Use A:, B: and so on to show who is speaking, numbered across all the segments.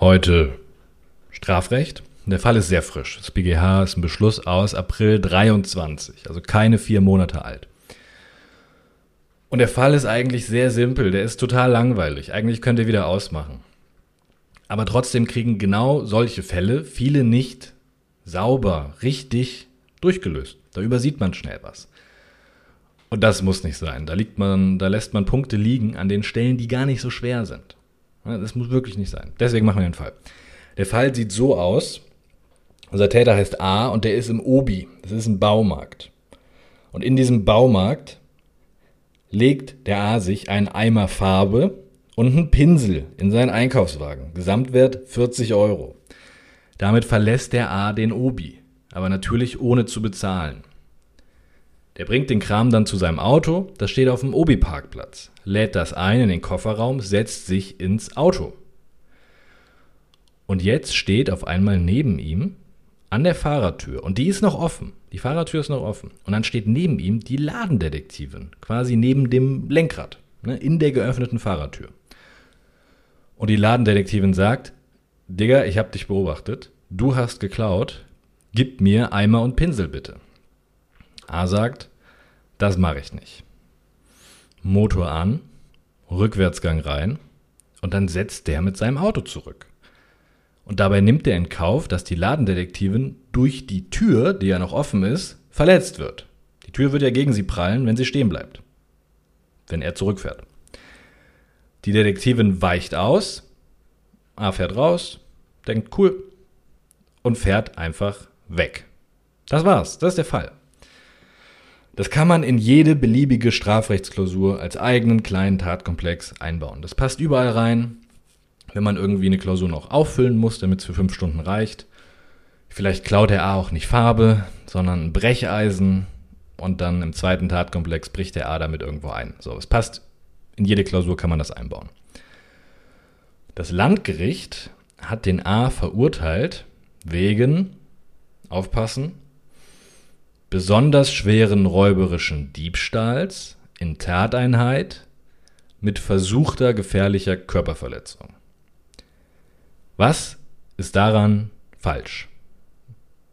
A: Heute Strafrecht. Der Fall ist sehr frisch. Das BGH ist ein Beschluss aus April 23, also keine vier Monate alt. Und der Fall ist eigentlich sehr simpel, der ist total langweilig. Eigentlich könnt ihr wieder ausmachen. Aber trotzdem kriegen genau solche Fälle viele nicht sauber, richtig durchgelöst. Da übersieht man schnell was. Und das muss nicht sein. Da liegt man, da lässt man Punkte liegen an den Stellen, die gar nicht so schwer sind. Das muss wirklich nicht sein. Deswegen machen wir den Fall. Der Fall sieht so aus. Unser Täter heißt A und der ist im Obi. Das ist ein Baumarkt. Und in diesem Baumarkt legt der A sich einen Eimer Farbe und einen Pinsel in seinen Einkaufswagen. Gesamtwert 40 Euro. Damit verlässt der A den Obi, aber natürlich ohne zu bezahlen. Der bringt den Kram dann zu seinem Auto, das steht auf dem Obi-Parkplatz, lädt das ein in den Kofferraum, setzt sich ins Auto. Und jetzt steht auf einmal neben ihm an der Fahrertür, und die ist noch offen, die Fahrertür ist noch offen, und dann steht neben ihm die Ladendetektivin, quasi neben dem Lenkrad, ne, in der geöffneten Fahrertür. Und die Ladendetektivin sagt, Digga, ich hab dich beobachtet, du hast geklaut, gib mir Eimer und Pinsel bitte. A sagt, das mache ich nicht. Motor an, Rückwärtsgang rein und dann setzt der mit seinem Auto zurück. Und dabei nimmt er in Kauf, dass die Ladendetektivin durch die Tür, die ja noch offen ist, verletzt wird. Die Tür wird ja gegen sie prallen, wenn sie stehen bleibt. Wenn er zurückfährt. Die Detektivin weicht aus, A fährt raus, denkt cool und fährt einfach weg. Das war's, das ist der Fall. Das kann man in jede beliebige Strafrechtsklausur als eigenen kleinen Tatkomplex einbauen. Das passt überall rein wenn man irgendwie eine Klausur noch auffüllen muss, damit es für fünf Stunden reicht. Vielleicht klaut er A auch nicht Farbe, sondern ein Brecheisen und dann im zweiten Tatkomplex bricht der A damit irgendwo ein. So, es passt. In jede Klausur kann man das einbauen. Das Landgericht hat den A verurteilt wegen, aufpassen, besonders schweren räuberischen Diebstahls in Tateinheit mit versuchter gefährlicher Körperverletzung. Was ist daran falsch?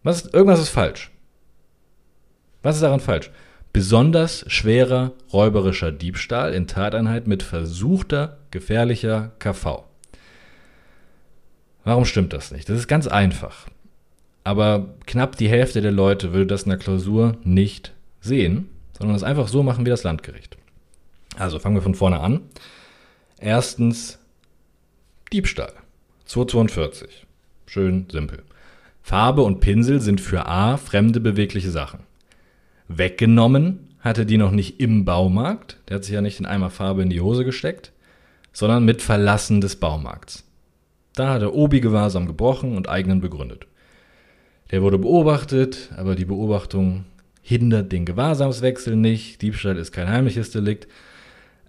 A: Was, irgendwas ist falsch. Was ist daran falsch? Besonders schwerer räuberischer Diebstahl in Tateinheit mit versuchter gefährlicher KV. Warum stimmt das nicht? Das ist ganz einfach. Aber knapp die Hälfte der Leute würde das in der Klausur nicht sehen, sondern es einfach so machen wie das Landgericht. Also fangen wir von vorne an. Erstens Diebstahl. 242. Schön simpel. Farbe und Pinsel sind für A fremde bewegliche Sachen. Weggenommen hatte die noch nicht im Baumarkt, der hat sich ja nicht in Eimer Farbe in die Hose gesteckt, sondern mit Verlassen des Baumarkts. Da hat er Obi-Gewahrsam gebrochen und eigenen begründet. Der wurde beobachtet, aber die Beobachtung hindert den Gewahrsamswechsel nicht. Diebstahl ist kein heimliches Delikt.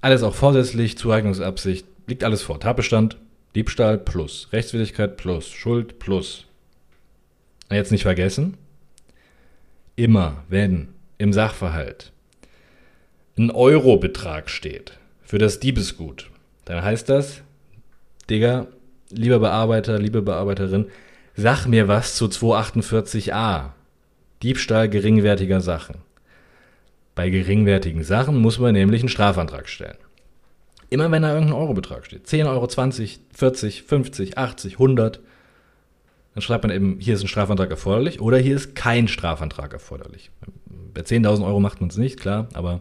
A: Alles auch vorsätzlich, Zueignungsabsicht, liegt alles vor. Tatbestand Diebstahl plus, Rechtswidrigkeit plus, Schuld plus. Jetzt nicht vergessen, immer wenn im Sachverhalt ein Eurobetrag steht für das Diebesgut, dann heißt das, Digga, lieber Bearbeiter, liebe Bearbeiterin, sag mir was zu 248a. Diebstahl geringwertiger Sachen. Bei geringwertigen Sachen muss man nämlich einen Strafantrag stellen. Immer wenn da irgendein Eurobetrag steht, 10 Euro, 20, 40, 50, 80, 100, dann schreibt man eben, hier ist ein Strafantrag erforderlich oder hier ist kein Strafantrag erforderlich. Bei 10.000 Euro macht man es nicht, klar, aber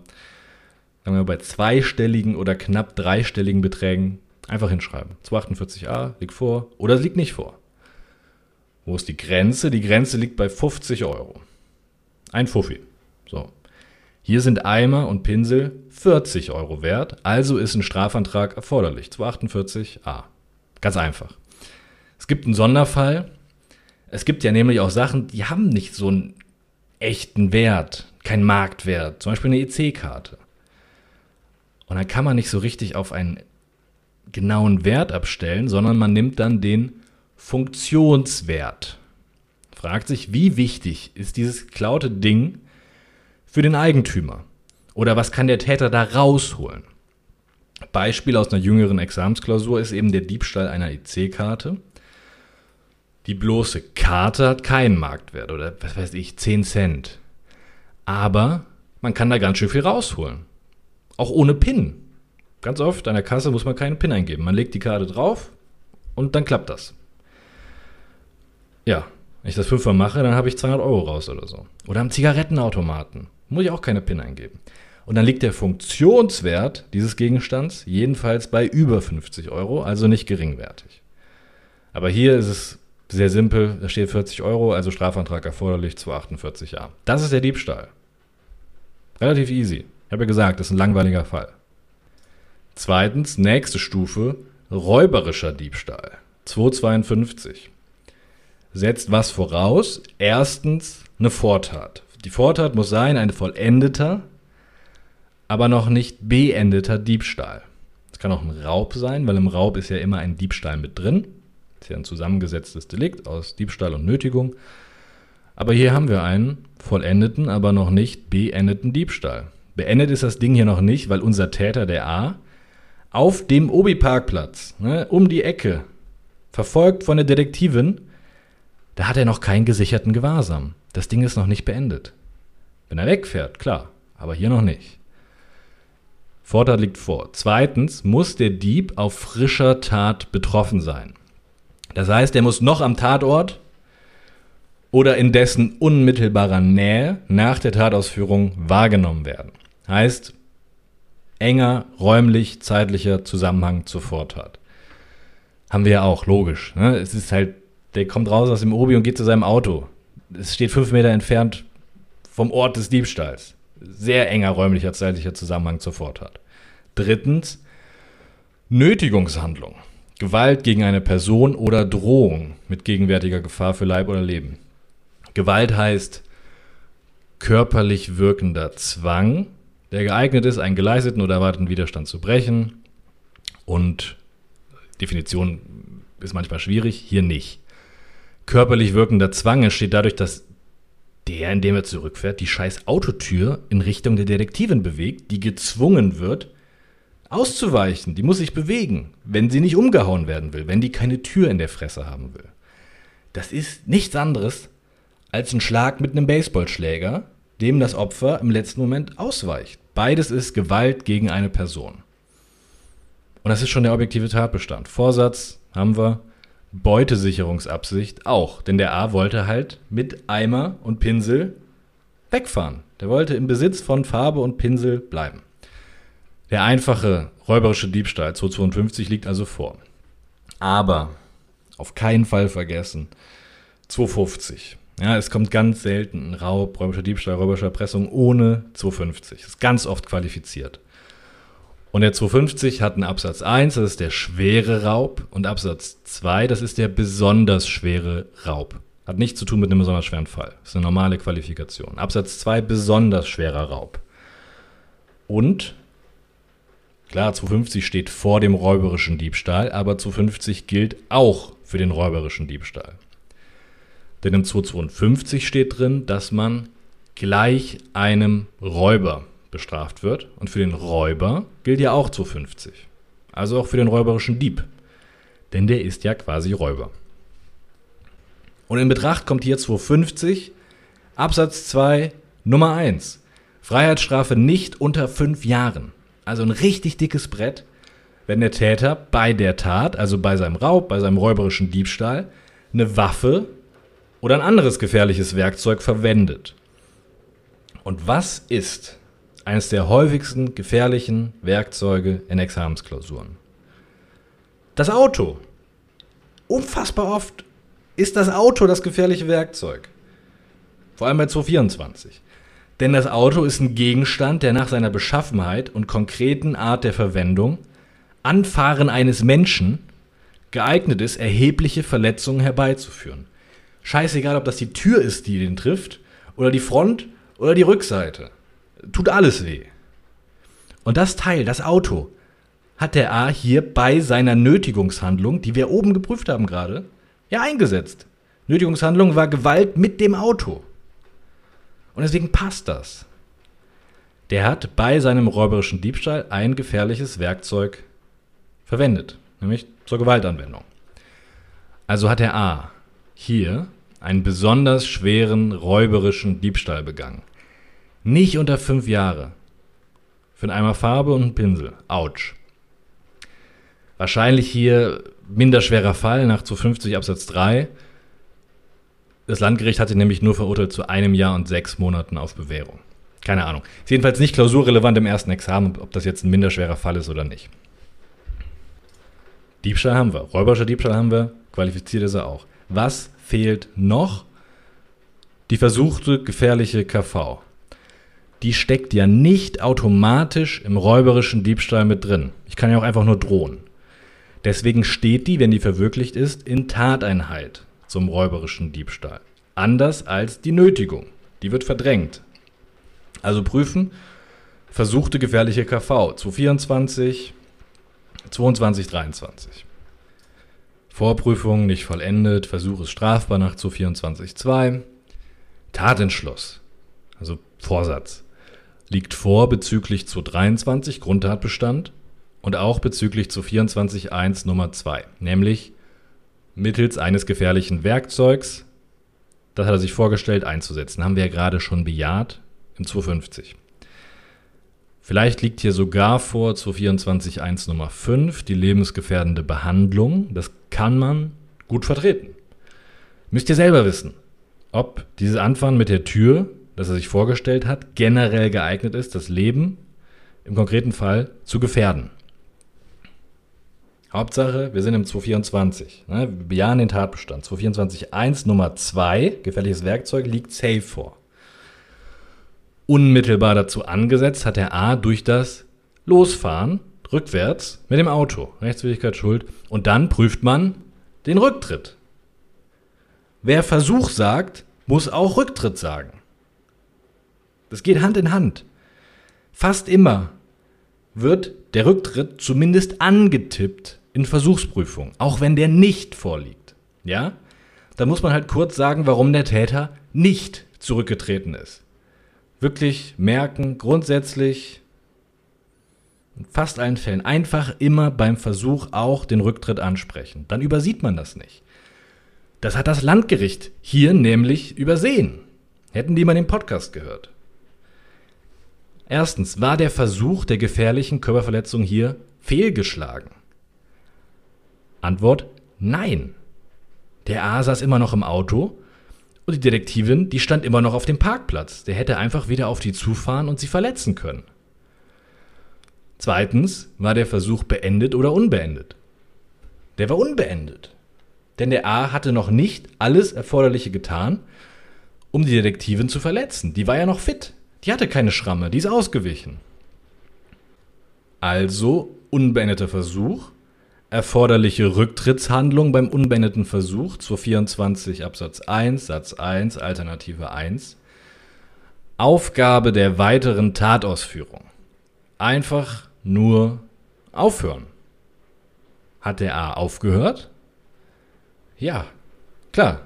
A: sagen wir bei zweistelligen oder knapp dreistelligen Beträgen einfach hinschreiben. 248a liegt vor oder es liegt nicht vor. Wo ist die Grenze? Die Grenze liegt bei 50 Euro. Ein Fuffi. So. Hier sind Eimer und Pinsel 40 Euro wert, also ist ein Strafantrag erforderlich. 248a. Ganz einfach. Es gibt einen Sonderfall. Es gibt ja nämlich auch Sachen, die haben nicht so einen echten Wert, keinen Marktwert. Zum Beispiel eine EC-Karte. Und dann kann man nicht so richtig auf einen genauen Wert abstellen, sondern man nimmt dann den Funktionswert. Fragt sich, wie wichtig ist dieses geklaute Ding für den Eigentümer? Oder was kann der Täter da rausholen? Beispiel aus einer jüngeren Examensklausur ist eben der Diebstahl einer EC-Karte. Die bloße Karte hat keinen Marktwert oder was weiß ich, 10 Cent. Aber man kann da ganz schön viel rausholen. Auch ohne PIN. Ganz oft an der Kasse muss man keinen PIN eingeben. Man legt die Karte drauf und dann klappt das. Ja, wenn ich das fünfmal mache, dann habe ich 200 Euro raus oder so. Oder am Zigarettenautomaten. Muss ich auch keine PIN eingeben. Und dann liegt der Funktionswert dieses Gegenstands jedenfalls bei über 50 Euro, also nicht geringwertig. Aber hier ist es sehr simpel, da steht 40 Euro, also Strafantrag erforderlich, 248a. Das ist der Diebstahl. Relativ easy. Ich habe ja gesagt, das ist ein langweiliger Fall. Zweitens, nächste Stufe, räuberischer Diebstahl. 252. Setzt was voraus? Erstens eine Vortat. Die Vortat muss sein ein vollendeter, aber noch nicht beendeter Diebstahl. Es kann auch ein Raub sein, weil im Raub ist ja immer ein Diebstahl mit drin. Das ist ja ein zusammengesetztes Delikt aus Diebstahl und Nötigung. Aber hier haben wir einen vollendeten, aber noch nicht beendeten Diebstahl. Beendet ist das Ding hier noch nicht, weil unser Täter, der A, auf dem Obi-Parkplatz, ne, um die Ecke, verfolgt von der Detektivin, da hat er noch keinen gesicherten Gewahrsam. Das Ding ist noch nicht beendet. Wenn er wegfährt, klar, aber hier noch nicht. Vortat liegt vor. Zweitens muss der Dieb auf frischer Tat betroffen sein. Das heißt, er muss noch am Tatort oder in dessen unmittelbarer Nähe nach der Tatausführung wahrgenommen werden. Heißt, enger räumlich zeitlicher Zusammenhang zur Vortat. Haben wir ja auch, logisch. Ne? Es ist halt, der kommt raus aus dem Obi und geht zu seinem Auto. Es steht fünf Meter entfernt vom Ort des Diebstahls. Sehr enger räumlicher zeitlicher Zusammenhang zur Vortat. Drittens, Nötigungshandlung. Gewalt gegen eine Person oder Drohung mit gegenwärtiger Gefahr für Leib oder Leben. Gewalt heißt körperlich wirkender Zwang, der geeignet ist, einen geleisteten oder erwarteten Widerstand zu brechen. Und Definition ist manchmal schwierig, hier nicht. Körperlich wirkender Zwang entsteht dadurch, dass der, indem er zurückfährt, die scheiß Autotür in Richtung der Detektivin bewegt, die gezwungen wird, auszuweichen. Die muss sich bewegen, wenn sie nicht umgehauen werden will, wenn die keine Tür in der Fresse haben will. Das ist nichts anderes als ein Schlag mit einem Baseballschläger, dem das Opfer im letzten Moment ausweicht. Beides ist Gewalt gegen eine Person. Und das ist schon der objektive Tatbestand. Vorsatz haben wir, Beutesicherungsabsicht auch. Denn der A wollte halt mit Eimer und Pinsel wegfahren. Der wollte im Besitz von Farbe und Pinsel bleiben. Der einfache räuberische Diebstahl 252 liegt also vor. Aber auf keinen Fall vergessen, 250. Ja, es kommt ganz selten ein Raub, räubischer Diebstahl, räubische Erpressung ohne 250. Das ist ganz oft qualifiziert. Und der 250 hat einen Absatz 1, das ist der schwere Raub, und Absatz 2, das ist der besonders schwere Raub. Hat nichts zu tun mit einem besonders schweren Fall. Das ist eine normale Qualifikation. Absatz 2, besonders schwerer Raub. Und, klar, 250 steht vor dem räuberischen Diebstahl, aber 250 gilt auch für den räuberischen Diebstahl. Denn im 252 steht drin, dass man gleich einem Räuber bestraft wird. Und für den Räuber gilt ja auch 250. Also auch für den räuberischen Dieb. Denn der ist ja quasi Räuber. Und in Betracht kommt hier 250, Absatz 2, Nummer 1. Freiheitsstrafe nicht unter fünf Jahren. Also ein richtig dickes Brett, wenn der Täter bei der Tat, also bei seinem Raub, bei seinem räuberischen Diebstahl, eine Waffe oder ein anderes gefährliches Werkzeug verwendet. Und was ist eines der häufigsten gefährlichen Werkzeuge in Examensklausuren? Das Auto. Unfassbar oft ist das Auto das gefährliche Werkzeug. Vor allem bei 224. Denn das Auto ist ein Gegenstand, der nach seiner Beschaffenheit und konkreten Art der Verwendung, Anfahren eines Menschen, geeignet ist, erhebliche Verletzungen herbeizuführen. Scheißegal, ob das die Tür ist, die den trifft, oder die Front oder die Rückseite. Tut alles weh. Und das Teil, das Auto, hat der A hier bei seiner Nötigungshandlung, die wir oben geprüft haben gerade, ja eingesetzt. Nötigungshandlung war Gewalt mit dem Auto. Und deswegen passt das. Der hat bei seinem räuberischen Diebstahl ein gefährliches Werkzeug verwendet, nämlich zur Gewaltanwendung. Also hat der A hier einen besonders schweren räuberischen Diebstahl begangen. Nicht unter fünf Jahre. Für einen Eimer Farbe und einen Pinsel. Autsch. Wahrscheinlich hier minder schwerer Fall nach 250 Absatz 3. Das Landgericht hatte nämlich nur verurteilt zu einem Jahr und sechs Monaten auf Bewährung. Keine Ahnung. Ist jedenfalls nicht klausurrelevant im ersten Examen, ob das jetzt ein minder schwerer Fall ist oder nicht. Diebstahl haben wir. Räuberischer Diebstahl haben wir. Qualifiziert ist er auch. Was fehlt noch? Die versuchte gefährliche KV. Die steckt ja nicht automatisch im räuberischen Diebstahl mit drin. Ich kann ja auch einfach nur drohen. Deswegen steht die, wenn die verwirklicht ist, in Tateinheit zum räuberischen Diebstahl. Anders als die Nötigung. Die wird verdrängt. Also prüfen, versuchte gefährliche KV 224, 22, 23. Vorprüfung nicht vollendet, Versuch ist strafbar nach 224.2. Tatentschluss, also Vorsatz, liegt vor bezüglich 223 Grundtatbestand und auch bezüglich 224.1 Nummer 2, nämlich mittels eines gefährlichen Werkzeugs, das hat er sich vorgestellt einzusetzen, haben wir ja gerade schon bejaht im 250. Vielleicht liegt hier sogar vor 224.1 Nummer 5 die lebensgefährdende Behandlung. Das kann man gut vertreten. Müsst ihr selber wissen, ob dieses Anfahren mit der Tür, das er sich vorgestellt hat, generell geeignet ist, das Leben im konkreten Fall zu gefährden. Hauptsache, wir sind im 224. Ne? Wir bejahen den Tatbestand. 224.1 Nummer 2, gefährliches Werkzeug, liegt safe vor. Unmittelbar dazu angesetzt hat der A durch das Losfahren rückwärts mit dem Auto. Rechtswidrigkeit schuld. Und dann prüft man den Rücktritt. Wer Versuch sagt, muss auch Rücktritt sagen. Das geht Hand in Hand. Fast immer wird der Rücktritt zumindest angetippt in Versuchsprüfung, auch wenn der nicht vorliegt. Ja? Da muss man halt kurz sagen, warum der Täter nicht zurückgetreten ist. Wirklich merken, grundsätzlich in fast allen Fällen einfach immer beim Versuch auch den Rücktritt ansprechen. Dann übersieht man das nicht. Das hat das Landgericht hier nämlich übersehen. Hätten die mal den Podcast gehört. Erstens, war der Versuch der gefährlichen Körperverletzung hier fehlgeschlagen? Antwort, nein. Der A saß immer noch im Auto und die Detektivin, die stand immer noch auf dem Parkplatz. Der hätte einfach wieder auf die zufahren und sie verletzen können. Zweitens, war der Versuch beendet oder unbeendet? Der war unbeendet. Denn der A hatte noch nicht alles Erforderliche getan, um die Detektivin zu verletzen. Die war ja noch fit. Die hatte keine Schramme, die ist ausgewichen. Also unbeendeter Versuch, erforderliche Rücktrittshandlung beim unbeendeten Versuch zur 24 Absatz 1 Satz 1 Alternative 1. Aufgabe der weiteren Tatausführung. Einfach nur aufhören. Hat der A aufgehört? Ja, klar.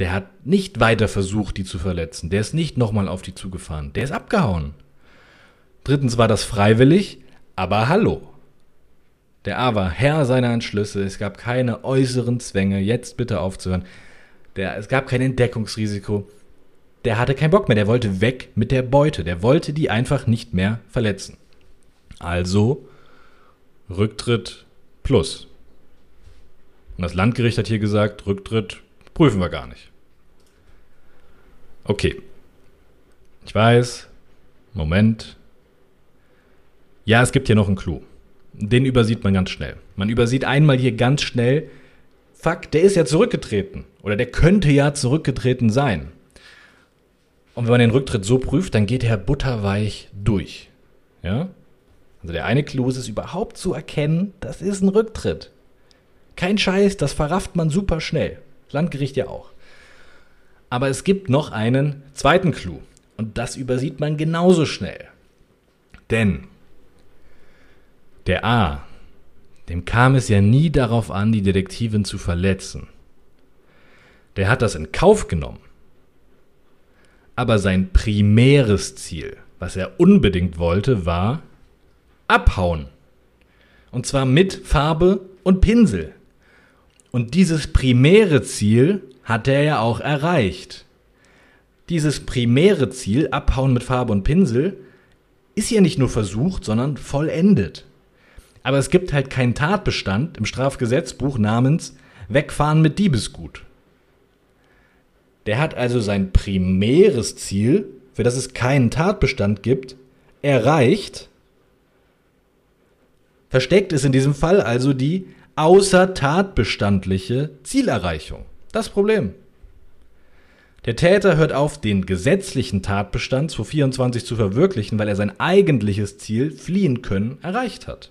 A: Der hat nicht weiter versucht, die zu verletzen. Der ist nicht nochmal auf die zugefahren. Der ist abgehauen. Drittens war das freiwillig, aber hallo. Der A war Herr seiner Entschlüsse. Es gab keine äußeren Zwänge, jetzt bitte aufzuhören. Der, es gab kein Entdeckungsrisiko. Der hatte keinen Bock mehr. Der wollte weg mit der Beute. Der wollte die einfach nicht mehr verletzen. Also Rücktritt plus. Und das Landgericht hat hier gesagt, Rücktritt prüfen wir gar nicht. Okay. Ich weiß. Moment. Ja, es gibt hier noch einen Clou. Den übersieht man ganz schnell. Man übersieht einmal hier ganz schnell, fuck, der ist ja zurückgetreten. Oder der könnte ja zurückgetreten sein. Und wenn man den Rücktritt so prüft, dann geht er butterweich durch. Ja? Also der eine Clou ist es überhaupt zu erkennen, das ist ein Rücktritt. Kein Scheiß, das verrafft man super schnell. Landgericht ja auch. Aber es gibt noch einen zweiten Clou. Und das übersieht man genauso schnell. Denn der A, dem kam es ja nie darauf an, die Detektivin zu verletzen. Der hat das in Kauf genommen. Aber sein primäres Ziel, was er unbedingt wollte, war abhauen. Und zwar mit Farbe und Pinsel. Und dieses primäre Ziel hat er ja auch erreicht. Dieses primäre Ziel, Abhauen mit Farbe und Pinsel, ist ja nicht nur versucht, sondern vollendet. Aber es gibt halt keinen Tatbestand im Strafgesetzbuch namens Wegfahren mit Diebesgut. Der hat also sein primäres Ziel, für das es keinen Tatbestand gibt, erreicht. Versteckt ist in diesem Fall also die außer tatbestandliche Zielerreichung. Das Problem. Der Täter hört auf, den gesetzlichen Tatbestand 224 zu verwirklichen, weil er sein eigentliches Ziel, fliehen können, erreicht hat.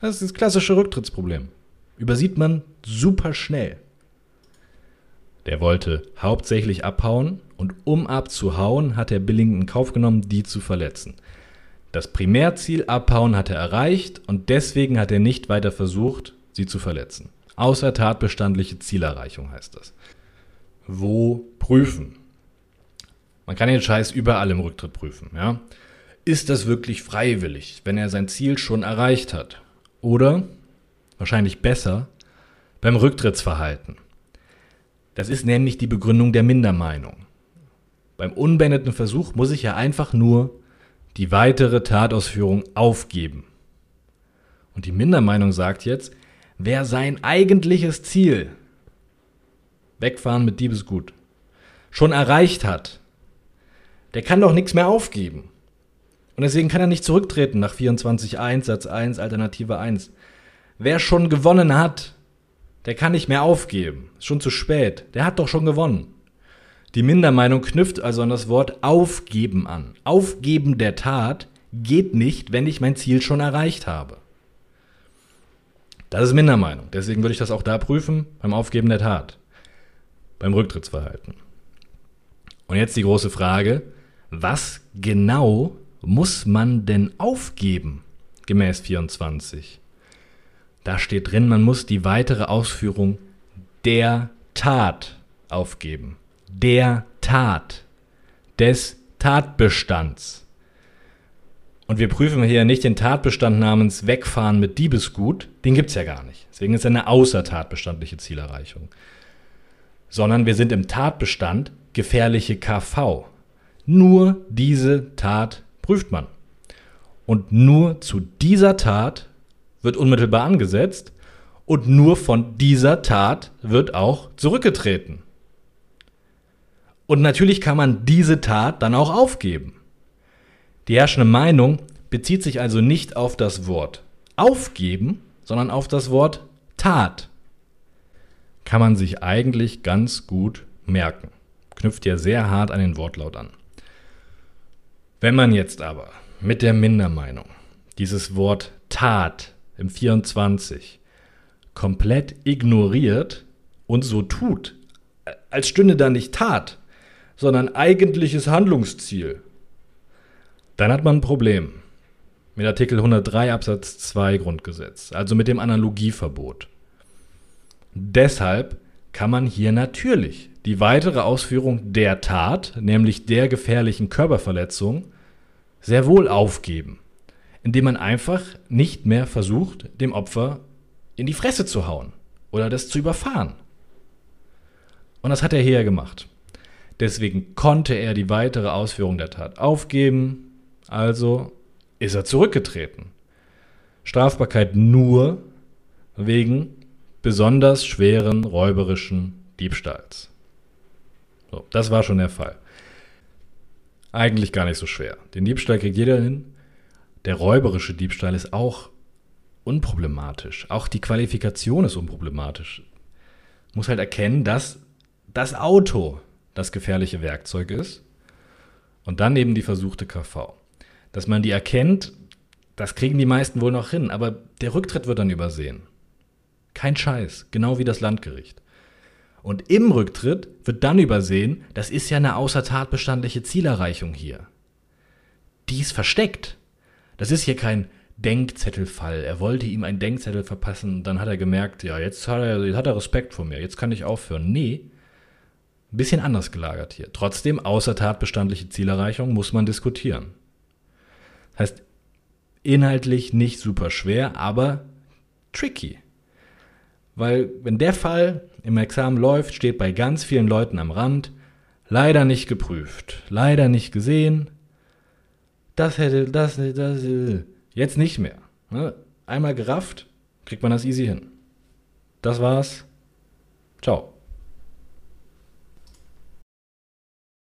A: Das ist das klassische Rücktrittsproblem. Übersieht man super schnell. Der wollte hauptsächlich abhauen und um abzuhauen, hat er billigend in Kauf genommen, die zu verletzen. Das Primärziel abhauen hat er erreicht und deswegen hat er nicht weiter versucht, sie zu verletzen. Außer tatbestandliche Zielerreichung heißt das. Wo prüfen? Man kann den Scheiß überall im Rücktritt prüfen, ja? Ist das wirklich freiwillig, wenn er sein Ziel schon erreicht hat? Oder, wahrscheinlich besser, beim Rücktrittsverhalten. Das ist nämlich die Begründung der Mindermeinung. Beim unbeendeten Versuch muss ich ja einfach nur die weitere Tatausführung aufgeben. Und die Mindermeinung sagt jetzt, wer sein eigentliches Ziel, wegfahren mit Diebesgut, schon erreicht hat, der kann doch nichts mehr aufgeben. Und deswegen kann er nicht zurücktreten nach 24.1 Satz 1 Alternative 1. Wer schon gewonnen hat, der kann nicht mehr aufgeben. Ist schon zu spät. Der hat doch schon gewonnen. Die Mindermeinung knüpft also an das Wort aufgeben an. Aufgeben der Tat geht nicht, wenn ich mein Ziel schon erreicht habe. Das ist Mindermeinung. Deswegen würde ich das auch da prüfen, beim Aufgeben der Tat. Beim Rücktrittsverhalten. Und jetzt die große Frage, was genau muss man denn aufgeben gemäß 24? Da steht drin, man muss die weitere Ausführung der Tat aufgeben. Der Tat. Des Tatbestands. Und wir prüfen hier nicht den Tatbestand namens Wegfahren mit Diebesgut, den gibt es ja gar nicht. Deswegen ist es eine außertatbestandliche Zielerreichung. Sondern wir sind im Tatbestand gefährliche KV. Nur diese Tat prüft man. Und nur zu dieser Tat wird unmittelbar angesetzt und nur von dieser Tat wird auch zurückgetreten. Und natürlich kann man diese Tat dann auch aufgeben. Die herrschende Meinung bezieht sich also nicht auf das Wort aufgeben, sondern auf das Wort Tat. Kann man sich eigentlich ganz gut merken. Knüpft ja sehr hart an den Wortlaut an. Wenn man jetzt aber mit der Mindermeinung dieses Wort Tat im 24 komplett ignoriert und so tut, als stünde da nicht Tat, sondern eigentliches Handlungsziel, dann hat man ein Problem mit Artikel 103 Absatz 2 Grundgesetz, also mit dem Analogieverbot. Deshalb kann man hier natürlich die weitere Ausführung der Tat, nämlich der gefährlichen Körperverletzung, sehr wohl aufgeben indem man einfach nicht mehr versucht, dem Opfer in die Fresse zu hauen oder das zu überfahren. Und das hat er hier gemacht. Deswegen konnte er die weitere Ausführung der Tat aufgeben, also ist er zurückgetreten. Strafbarkeit nur wegen besonders schweren räuberischen Diebstahls. So, das war schon der Fall. Eigentlich gar nicht so schwer. Den Diebstahl kriegt jeder hin der räuberische Diebstahl ist auch unproblematisch. Auch die Qualifikation ist unproblematisch. Muss halt erkennen, dass das Auto das gefährliche Werkzeug ist und dann eben die versuchte KV. Dass man die erkennt, das kriegen die meisten wohl noch hin, aber der Rücktritt wird dann übersehen. Kein Scheiß, genau wie das Landgericht. Und im Rücktritt wird dann übersehen, das ist ja eine außertatbestandliche Zielerreichung hier. Die ist versteckt. Das ist hier kein Denkzettelfall. Er wollte ihm einen Denkzettel verpassen dann hat er gemerkt, ja, jetzt hat er, jetzt hat er Respekt vor mir, jetzt kann ich aufhören. Nee, ein bisschen anders gelagert hier. Trotzdem, außer tatbestandliche Zielerreichung muss man diskutieren. Heißt, inhaltlich nicht super schwer, aber tricky. Weil wenn der Fall im Examen läuft, steht bei ganz vielen Leuten am Rand, leider nicht geprüft, leider nicht gesehen, das hätte, das, das, jetzt nicht mehr. Ne? Einmal gerafft, kriegt man das easy hin. Das war's. Ciao.